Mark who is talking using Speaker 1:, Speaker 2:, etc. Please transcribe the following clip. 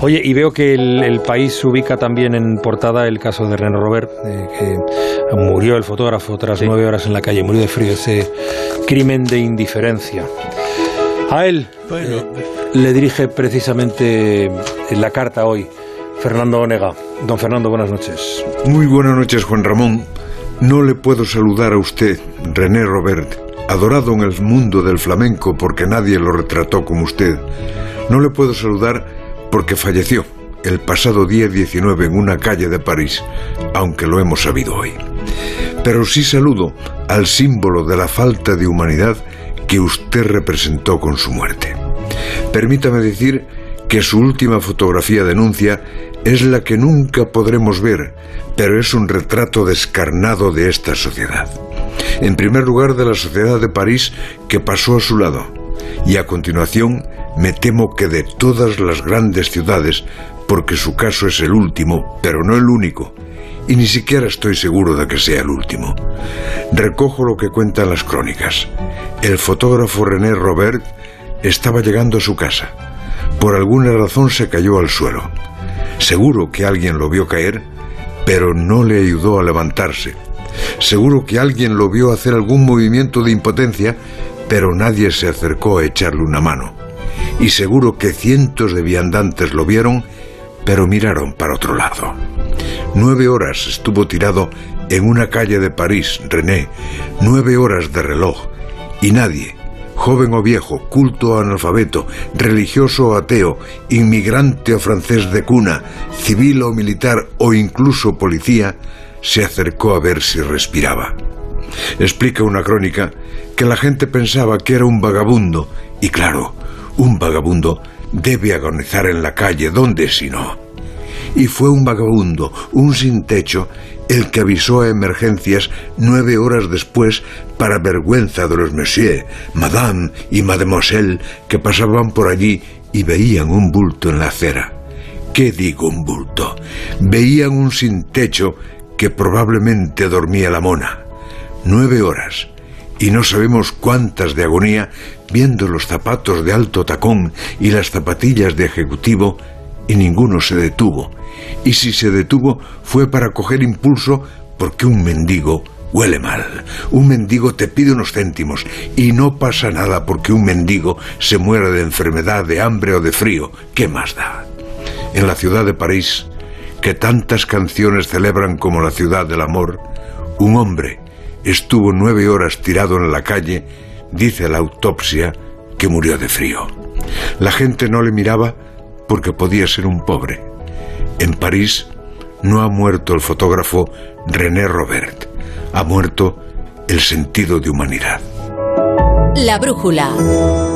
Speaker 1: Oye, y veo que el, país ubica también en portada el caso de René Robert, eh, que murió el fotógrafo tras nueve horas en la calle, murió de frío, ese crimen de indiferencia. A él eh, le dirige precisamente la carta hoy Fernando Onega. Don Fernando, buenas noches.
Speaker 2: Muy buenas noches, Juan Ramón. No le puedo saludar a usted, René Robert, adorado en el mundo del flamenco porque nadie lo retrató como usted. No le puedo saludar porque falleció el pasado día 19 en una calle de París, aunque lo hemos sabido hoy. Pero sí saludo al símbolo de la falta de humanidad que usted representó con su muerte. Permítame decir que su última fotografía denuncia es la que nunca podremos ver, pero es un retrato descarnado de esta sociedad. En primer lugar, de la sociedad de París que pasó a su lado, y a continuación, me temo que de todas las grandes ciudades, porque su caso es el último, pero no el único, y ni siquiera estoy seguro de que sea el último. Recojo lo que cuentan las crónicas. El fotógrafo René Robert estaba llegando a su casa. Por alguna razón se cayó al suelo. Seguro que alguien lo vio caer, pero no le ayudó a levantarse. Seguro que alguien lo vio hacer algún movimiento de impotencia, pero nadie se acercó a echarle una mano. Y seguro que cientos de viandantes lo vieron, pero miraron para otro lado. Nueve horas estuvo tirado en una calle de París, René, nueve horas de reloj, y nadie, joven o viejo, culto o analfabeto, religioso o ateo, inmigrante o francés de cuna, civil o militar o incluso policía, se acercó a ver si respiraba. Explica una crónica que la gente pensaba que era un vagabundo, y claro, un vagabundo debe agonizar en la calle, ¿dónde si no? Y fue un vagabundo, un sin techo, el que avisó a emergencias nueve horas después para vergüenza de los monsieur, madame y mademoiselle que pasaban por allí y veían un bulto en la acera. ¿Qué digo un bulto? Veían un sin techo que probablemente dormía la mona. Nueve horas. Y no sabemos cuántas de agonía viendo los zapatos de alto tacón y las zapatillas de ejecutivo y ninguno se detuvo y si se detuvo fue para coger impulso porque un mendigo huele mal. Un mendigo te pide unos céntimos y no pasa nada porque un mendigo se muera de enfermedad, de hambre o de frío. ¿Qué más da? En la ciudad de París, que tantas canciones celebran como la ciudad del amor, un hombre estuvo nueve horas tirado en la calle, dice la autopsia, que murió de frío. La gente no le miraba porque podía ser un pobre. En París no ha muerto el fotógrafo René Robert, ha muerto el sentido de humanidad.
Speaker 3: La brújula.